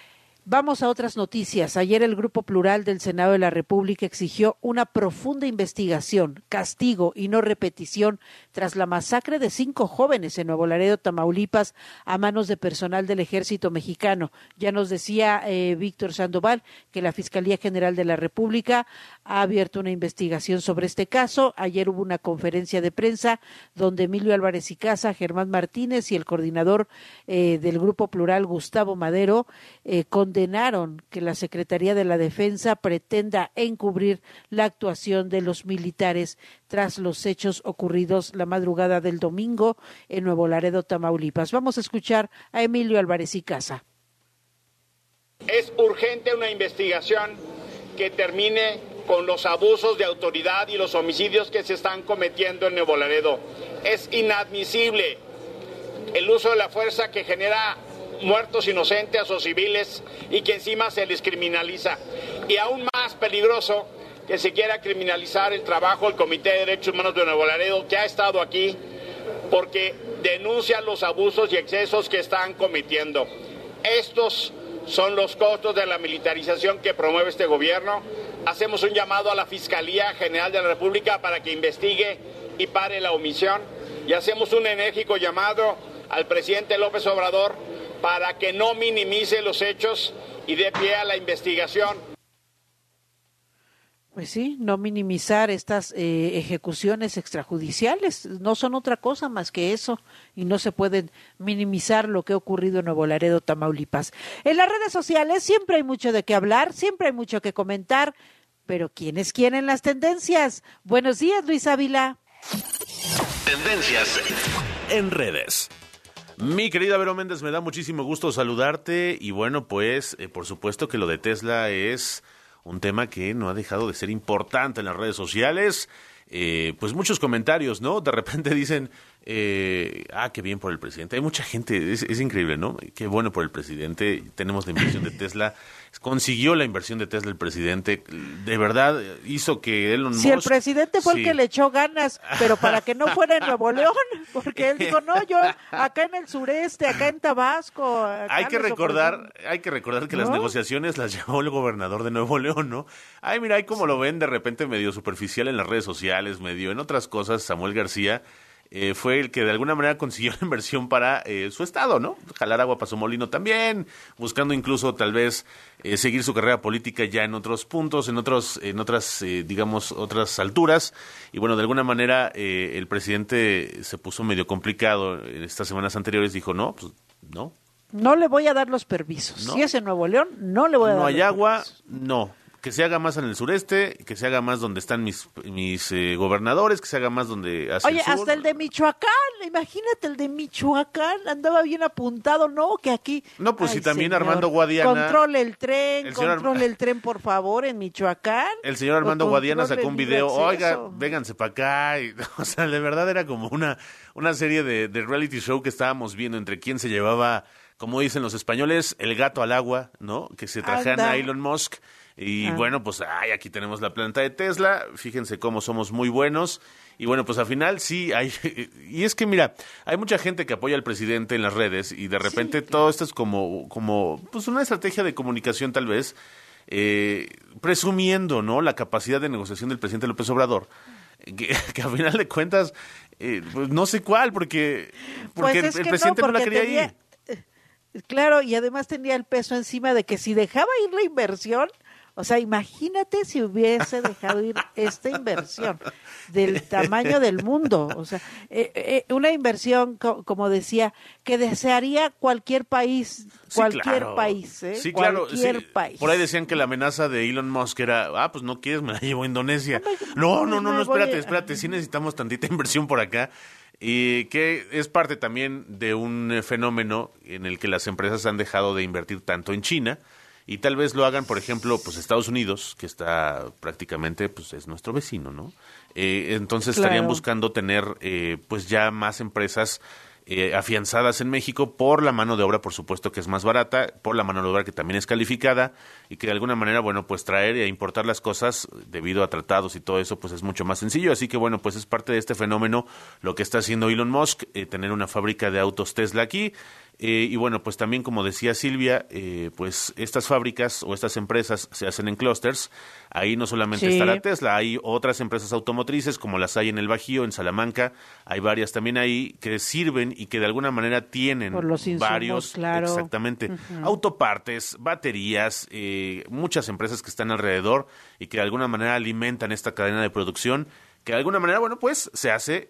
Vamos a otras noticias. Ayer el Grupo Plural del Senado de la República exigió una profunda investigación, castigo y no repetición tras la masacre de cinco jóvenes en Nuevo Laredo, Tamaulipas, a manos de personal del Ejército Mexicano. Ya nos decía eh, Víctor Sandoval que la Fiscalía General de la República ha abierto una investigación sobre este caso. Ayer hubo una conferencia de prensa donde Emilio Álvarez y Casa, Germán Martínez y el coordinador eh, del Grupo Plural, Gustavo Madero, eh, con condenaron que la Secretaría de la Defensa pretenda encubrir la actuación de los militares tras los hechos ocurridos la madrugada del domingo en Nuevo Laredo, Tamaulipas. Vamos a escuchar a Emilio Álvarez y Casa. Es urgente una investigación que termine con los abusos de autoridad y los homicidios que se están cometiendo en Nuevo Laredo. Es inadmisible el uso de la fuerza que genera muertos inocentes o civiles y que encima se les criminaliza. Y aún más peligroso que se quiera criminalizar el trabajo del Comité de Derechos Humanos de Nuevo Laredo, que ha estado aquí, porque denuncia los abusos y excesos que están cometiendo. Estos son los costos de la militarización que promueve este gobierno. Hacemos un llamado a la Fiscalía General de la República para que investigue y pare la omisión. Y hacemos un enérgico llamado al presidente López Obrador para que no minimice los hechos y dé pie a la investigación. Pues sí, no minimizar estas eh, ejecuciones extrajudiciales, no son otra cosa más que eso y no se pueden minimizar lo que ha ocurrido en Nuevo Laredo, Tamaulipas. En las redes sociales siempre hay mucho de qué hablar, siempre hay mucho que comentar, pero ¿quiénes quieren las tendencias? Buenos días, Luis Ávila. Tendencias en redes. Mi querida Vero Méndez, me da muchísimo gusto saludarte y bueno, pues eh, por supuesto que lo de Tesla es un tema que no ha dejado de ser importante en las redes sociales. Eh, pues muchos comentarios, ¿no? De repente dicen, eh, ah, qué bien por el presidente. Hay mucha gente, es, increíble, ¿no? Qué bueno por el presidente. Tenemos la inversión de Tesla. Consiguió la inversión de Tesla el presidente. De verdad, hizo que Elon Musk... Si el presidente fue el que le echó ganas, pero para que no fuera en Nuevo León, porque él dijo, no, yo acá en el sureste, acá en Tabasco... hay que recordar, hay que recordar que las negociaciones las llevó el gobernador de Nuevo León, ¿no? Ay, mira, ahí como lo ven de repente medio superficial en las redes sociales, medio en otras cosas, Samuel García eh, fue el que de alguna manera consiguió la inversión para eh, su estado, ¿no? Jalar agua para su molino también, buscando incluso tal vez eh, seguir su carrera política ya en otros puntos, en otros, en otras, digamos, otras alturas. Y bueno, de alguna manera el presidente se puso medio complicado en estas semanas anteriores, dijo, no, pues no. No le voy a dar los permisos. Si es en Nuevo León, no le voy a dar. No hay agua, no que se haga más en el sureste, que se haga más donde están mis, mis eh, gobernadores, que se haga más donde hacia Oye, hasta el de Michoacán, imagínate el de Michoacán, andaba bien apuntado, ¿no? Que aquí... No, pues si también Armando Guadiana... Controle el tren, controle el tren, por favor, en Michoacán. El señor Armando Guadiana sacó un video, oiga, vénganse para acá. o sea, de verdad era como una, una serie de, de reality show que estábamos viendo entre quién se llevaba, como dicen los españoles, el gato al agua, ¿no? Que se trajeran a Elon Musk y ah. bueno, pues ay, aquí tenemos la planta de Tesla, fíjense cómo somos muy buenos. Y bueno, pues al final sí hay... Y es que mira, hay mucha gente que apoya al presidente en las redes y de repente todo esto es como, como pues una estrategia de comunicación tal vez, eh, presumiendo ¿no? la capacidad de negociación del presidente López Obrador. Que, que a final de cuentas, eh, pues no sé cuál, porque, porque pues el, presidente no, la quería ir. Eh, claro, y además tenía el peso encima de que si dejaba ir la inversión, o sea, imagínate si hubiese dejado ir esta inversión del tamaño del mundo. O sea, eh, eh, una inversión, como decía, que desearía cualquier país, cualquier país, ¿eh? Sí, claro. país. Por ahí decían que la amenaza de Elon Musk era, ah, pues no quieres, me la llevo a Indonesia. No, no, no, no, espérate, espérate, sí necesitamos tantita inversión por acá y que es parte también de un fenómeno en el que las empresas han dejado de invertir tanto en China y tal vez lo hagan, por ejemplo, pues Estados Unidos, que está prácticamente, pues es nuestro vecino, ¿no? Eh, entonces estarían buscando tener, eh, pues ya más empresas eh, afianzadas en México por la mano de obra, por supuesto, que es más barata, por la mano de obra que también es calificada y que de alguna manera, bueno, pues traer e importar las cosas debido a tratados y todo eso, pues es mucho más sencillo. Así que, bueno, pues es parte de este fenómeno lo que está haciendo Elon Musk, tener una fábrica de autos Tesla aquí. Eh, y bueno, pues también como decía Silvia, eh, pues estas fábricas o estas empresas se hacen en clusters. Ahí no solamente está la Tesla, hay otras empresas automotrices como las hay en el Bajío, en Salamanca, hay varias también ahí que sirven y que de alguna manera tienen varios, exactamente, autopartes, baterías, eh, muchas empresas que están alrededor y que de alguna manera alimentan esta cadena de producción que de alguna manera, bueno, pues se hace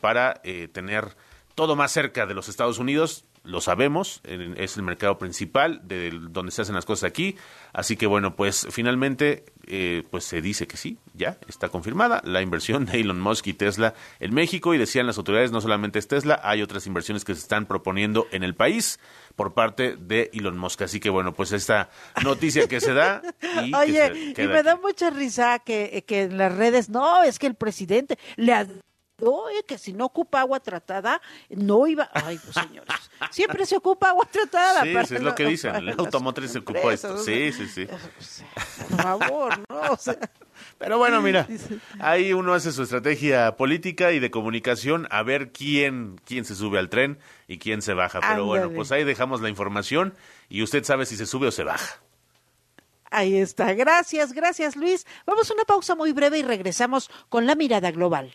para tener todo más cerca de los Estados Unidos, lo sabemos, es el mercado principal de donde se hacen las cosas aquí, así que bueno, pues finalmente eh, pues se dice que sí, ya está confirmada la inversión de Elon Musk y Tesla en México. Y decían las autoridades no solamente es Tesla, hay otras inversiones que se están proponiendo en el país por parte de Elon Musk, así que bueno, pues esta noticia que se da y Oye, y me da mucha risa que, que en las redes, no, es que el presidente le que si no ocupa agua tratada, no iba. Ay, pues señores, siempre se ocupa agua tratada. Sí, es lo que dicen. El automotriz se ocupó esto. Sí, sí, sí. Por favor, ¿no? O sea, Pero bueno, mira, ahí uno hace su estrategia política y de comunicación a ver quién, quién se sube al tren y quién se baja. Pero bueno, pues ahí dejamos la información y usted sabe si se sube o se baja. Ahí está. Gracias, gracias Luis. Vamos a una pausa muy breve y regresamos con la mirada global.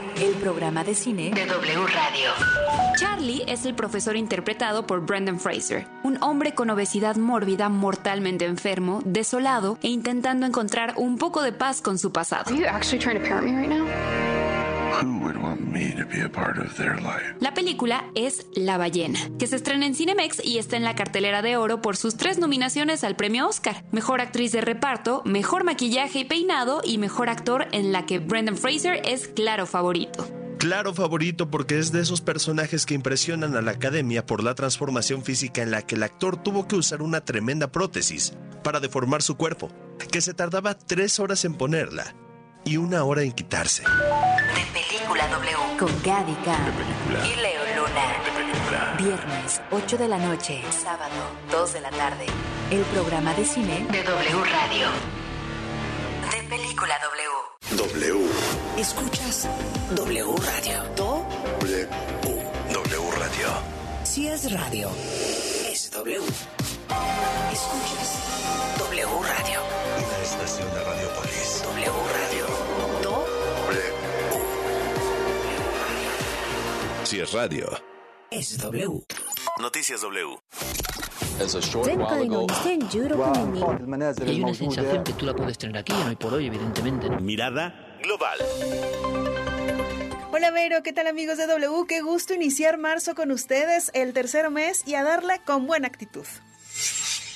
el programa de cine de W Radio. Charlie es el profesor interpretado por Brendan Fraser, un hombre con obesidad mórbida mortalmente enfermo, desolado e intentando encontrar un poco de paz con su pasado. La película es La ballena, que se estrena en Cinemex y está en la cartelera de oro por sus tres nominaciones al premio Oscar: Mejor actriz de reparto, Mejor maquillaje y peinado y Mejor actor en la que Brendan Fraser es claro favorito. Claro favorito porque es de esos personajes que impresionan a la academia por la transformación física en la que el actor tuvo que usar una tremenda prótesis para deformar su cuerpo, que se tardaba tres horas en ponerla y una hora en quitarse. Película W con Gaby Khan y Leo Luna. Viernes, 8 de la noche. Sábado, 2 de la tarde. El programa de cine de W Radio. De Película W. W. Escuchas W Radio. Do. W. W Radio. Si es radio, es W. Escuchas W Radio. Una estación de Radiopolis. W Radio. Si es radio. Es W. Noticias W. cerca de donde está el Hay una sensación que tú la puedes tener aquí, hoy por hoy, evidentemente. Mirada global. Hola Vero, ¿qué tal amigos de W? Qué gusto iniciar marzo con ustedes, el tercer mes, y a darla con buena actitud.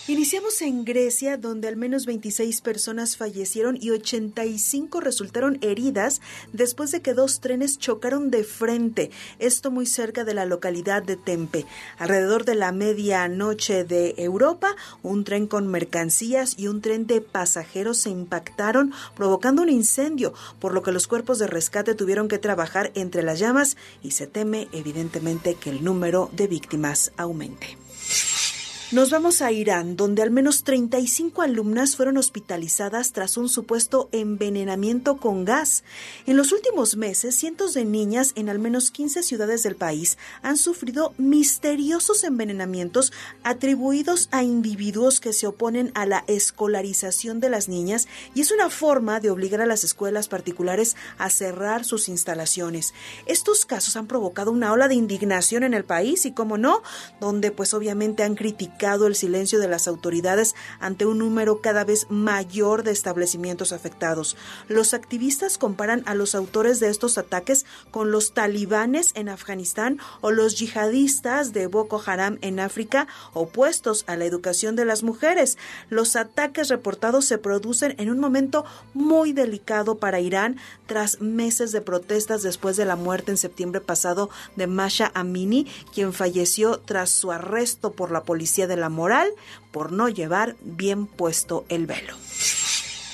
Iniciamos en Grecia, donde al menos 26 personas fallecieron y 85 resultaron heridas después de que dos trenes chocaron de frente, esto muy cerca de la localidad de Tempe. Alrededor de la medianoche de Europa, un tren con mercancías y un tren de pasajeros se impactaron, provocando un incendio, por lo que los cuerpos de rescate tuvieron que trabajar entre las llamas y se teme evidentemente que el número de víctimas aumente. Nos vamos a Irán, donde al menos 35 alumnas fueron hospitalizadas tras un supuesto envenenamiento con gas. En los últimos meses, cientos de niñas en al menos 15 ciudades del país han sufrido misteriosos envenenamientos atribuidos a individuos que se oponen a la escolarización de las niñas y es una forma de obligar a las escuelas particulares a cerrar sus instalaciones. Estos casos han provocado una ola de indignación en el país y, como no, donde pues obviamente han criticado el silencio de las autoridades ante un número cada vez mayor de establecimientos afectados. Los activistas comparan a los autores de estos ataques con los talibanes en Afganistán o los yihadistas de Boko Haram en África opuestos a la educación de las mujeres. Los ataques reportados se producen en un momento muy delicado para Irán tras meses de protestas después de la muerte en septiembre pasado de Masha Amini, quien falleció tras su arresto por la policía de la moral por no llevar bien puesto el velo.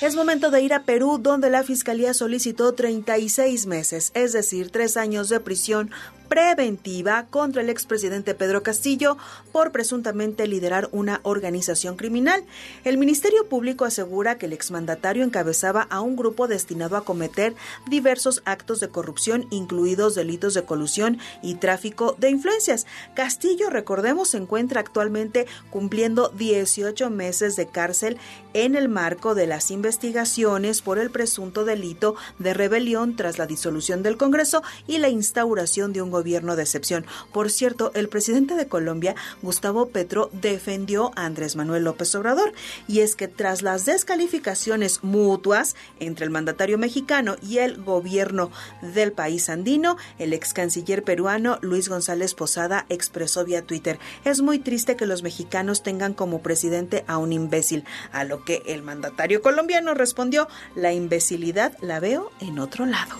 Es momento de ir a Perú, donde la Fiscalía solicitó 36 meses, es decir, tres años de prisión preventiva contra el expresidente Pedro Castillo por presuntamente liderar una organización criminal. El Ministerio Público asegura que el exmandatario encabezaba a un grupo destinado a cometer diversos actos de corrupción, incluidos delitos de colusión y tráfico de influencias. Castillo, recordemos, se encuentra actualmente cumpliendo 18 meses de cárcel en el marco de las investigaciones por el presunto delito de rebelión tras la disolución del Congreso y la instauración de un gobierno gobierno de excepción. Por cierto, el presidente de Colombia, Gustavo Petro, defendió a Andrés Manuel López Obrador. Y es que tras las descalificaciones mutuas entre el mandatario mexicano y el gobierno del país andino, el ex canciller peruano Luis González Posada expresó vía Twitter, es muy triste que los mexicanos tengan como presidente a un imbécil, a lo que el mandatario colombiano respondió, la imbecilidad la veo en otro lado.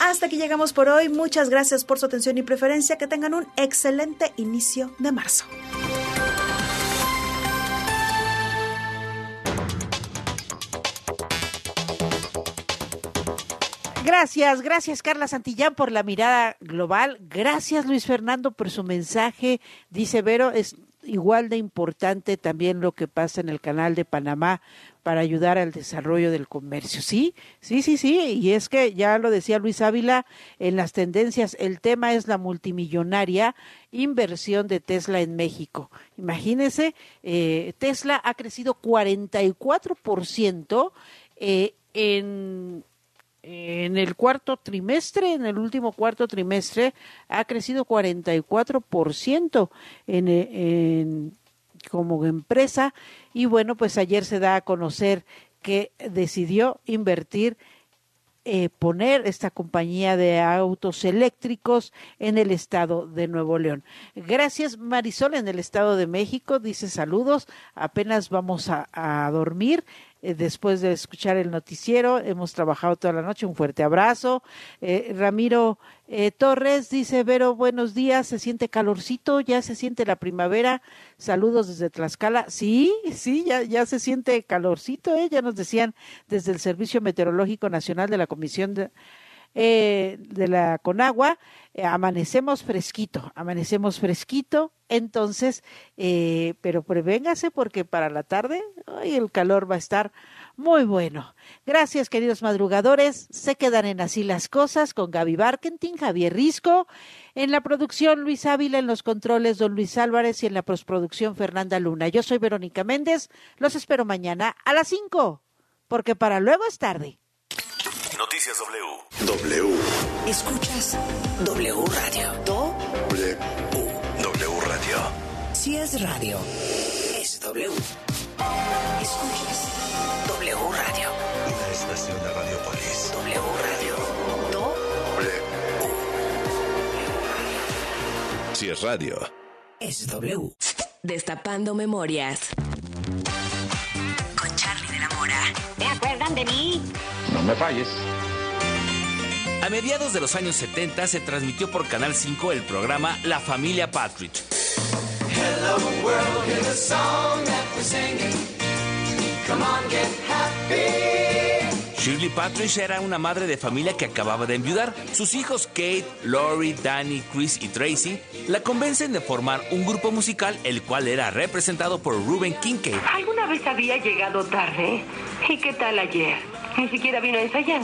Hasta aquí llegamos por hoy. Muchas gracias por su atención y preferencia. Que tengan un excelente inicio de marzo. Gracias, gracias Carla Santillán por la mirada global. Gracias Luis Fernando por su mensaje. Dice Vero, es igual de importante también lo que pasa en el canal de Panamá para ayudar al desarrollo del comercio. Sí, sí, sí, sí. Y es que ya lo decía Luis Ávila en las tendencias, el tema es la multimillonaria inversión de Tesla en México. Imagínense, eh, Tesla ha crecido 44% eh, en en el cuarto trimestre, en el último cuarto trimestre, ha crecido 44% en, en, como empresa. Y bueno, pues ayer se da a conocer que decidió invertir eh, poner esta compañía de autos eléctricos en el estado de Nuevo León. Gracias Marisol en el estado de México, dice saludos, apenas vamos a dormir eh, después de escuchar el noticiero. Hemos trabajado toda la noche. Un fuerte abrazo. Eh, Ramiro eh, Torres dice, Vero, buenos días. Se siente calorcito, ya se siente la primavera. Saludos desde Tlaxcala. Sí, sí, ya, ya se siente calorcito. ¿eh? Ya nos decían desde el Servicio Meteorológico Nacional de la Comisión de eh, de la Conagua, eh, amanecemos fresquito, amanecemos fresquito, entonces, eh, pero prevéngase porque para la tarde ay, el calor va a estar muy bueno. Gracias, queridos madrugadores. Se quedan en así las cosas con Gaby Barkentin, Javier Risco, en la producción Luis Ávila, en los controles don Luis Álvarez y en la postproducción Fernanda Luna. Yo soy Verónica Méndez. Los espero mañana a las 5, porque para luego es tarde. Noticias W. W. Escuchas W Radio. Do. W. W Radio. Si es radio, es W. Escuchas W Radio. Una estación de Radiopolis. W Radio. Do. W. Si es radio. Es W. Destapando memorias. Con Charlie de la Mora. ¿Te acuerdan de mí? Me falles. A mediados de los años 70 se transmitió por Canal 5 el programa La Familia Partridge. Hello world, here's a song that we're singing. Come on, get happy. Shirley Partridge era una madre de familia que acababa de enviudar. Sus hijos Kate, Lori, Danny, Chris y Tracy la convencen de formar un grupo musical el cual era representado por Ruben Kincaid. ¿Alguna vez había llegado tarde? ¿Y qué tal ayer? Ni siquiera vino a ensayar.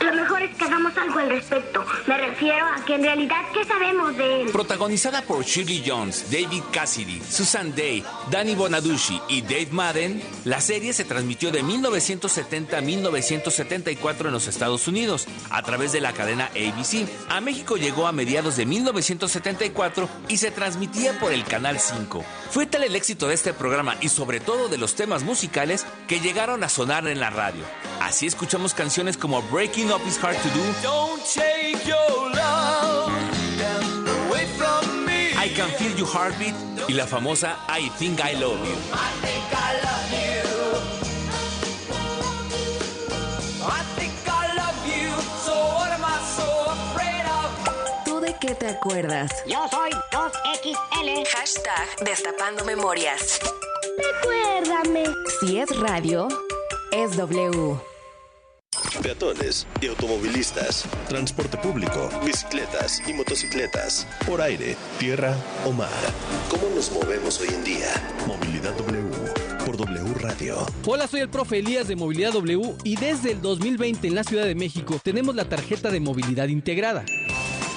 Lo mejor es que hagamos algo al respecto. Me refiero a que en realidad, ¿qué sabemos de él? Protagonizada por Shirley Jones, David Cassidy, Susan Day, Danny Bonaducci y Dave Madden, la serie se transmitió de 1970 a 1974 en los Estados Unidos a través de la cadena ABC. A México llegó a mediados de 1974 y se transmitía por el Canal 5. Fue tal el éxito de este programa y sobre todo de los temas musicales que llegaron a sonar en la radio. Así escuchamos canciones como Breaking Up is Hard to Do, Don't take your love away from me. I Can Feel Your Heartbeat y la famosa I Think I Love You. I think I love you. I think I love you. So what am I so afraid of? ¿Tú de qué te acuerdas? Yo soy 2XL. Hashtag Destapando Memorias. Recuérdame. Si es radio, es W. Peatones y automovilistas. Transporte público, bicicletas y motocicletas. Por aire, tierra o mar. ¿Cómo nos movemos hoy en día? Movilidad W. Por W Radio. Hola, soy el profe Elías de Movilidad W y desde el 2020 en la Ciudad de México tenemos la tarjeta de movilidad integrada.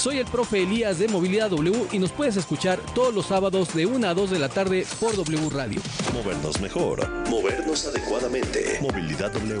Soy el profe Elías de Movilidad W y nos puedes escuchar todos los sábados de 1 a 2 de la tarde por W Radio. Movernos mejor, movernos adecuadamente. Movilidad W.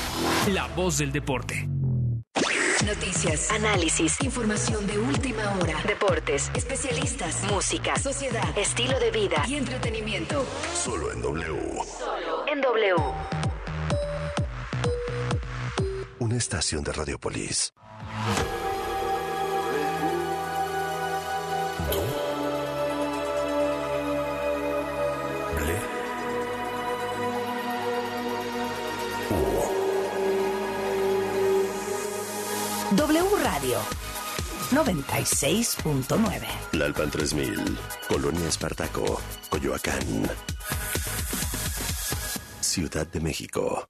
la voz del deporte. Noticias, análisis, información de última hora, deportes, especialistas, música, sociedad, estilo de vida y entretenimiento. Solo en W. En W. Una estación de Radiopolis. Radio 96.9. La Alpan 3000. Colonia Espartaco. Coyoacán. Ciudad de México.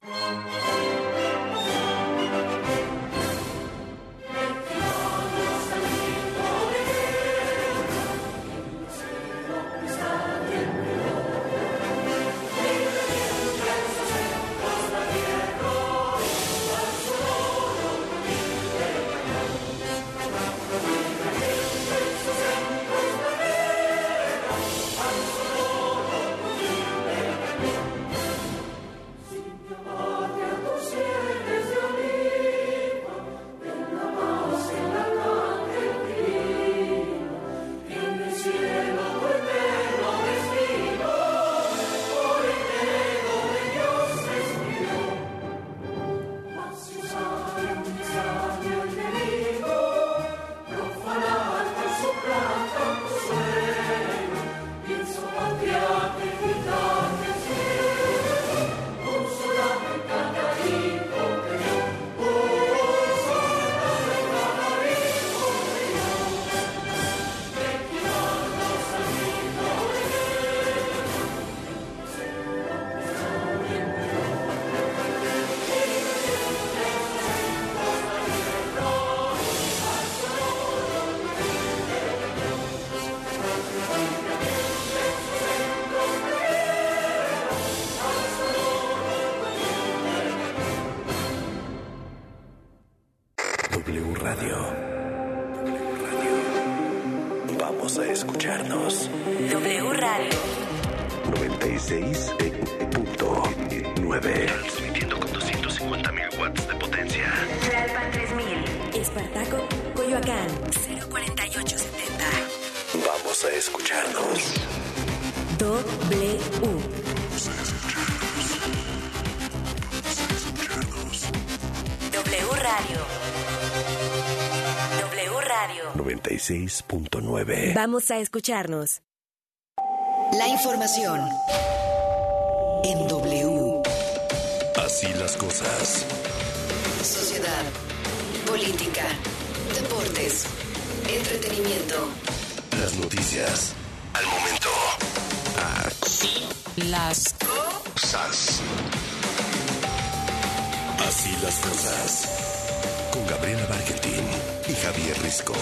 96.9. Vamos a escucharnos. La información en W. Así las cosas. Sociedad, política, deportes, entretenimiento. Las noticias. Al momento. Así Las cosas. Así las cosas. Con Gabriela Bargentín y Javier Risco.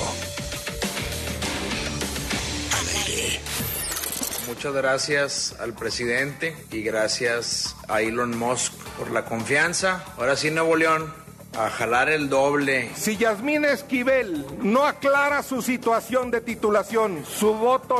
Muchas gracias al presidente y gracias a Elon Musk por la confianza. Ahora sí, Nuevo León, a jalar el doble. Si Yasmín Esquivel no aclara su situación de titulación, su voto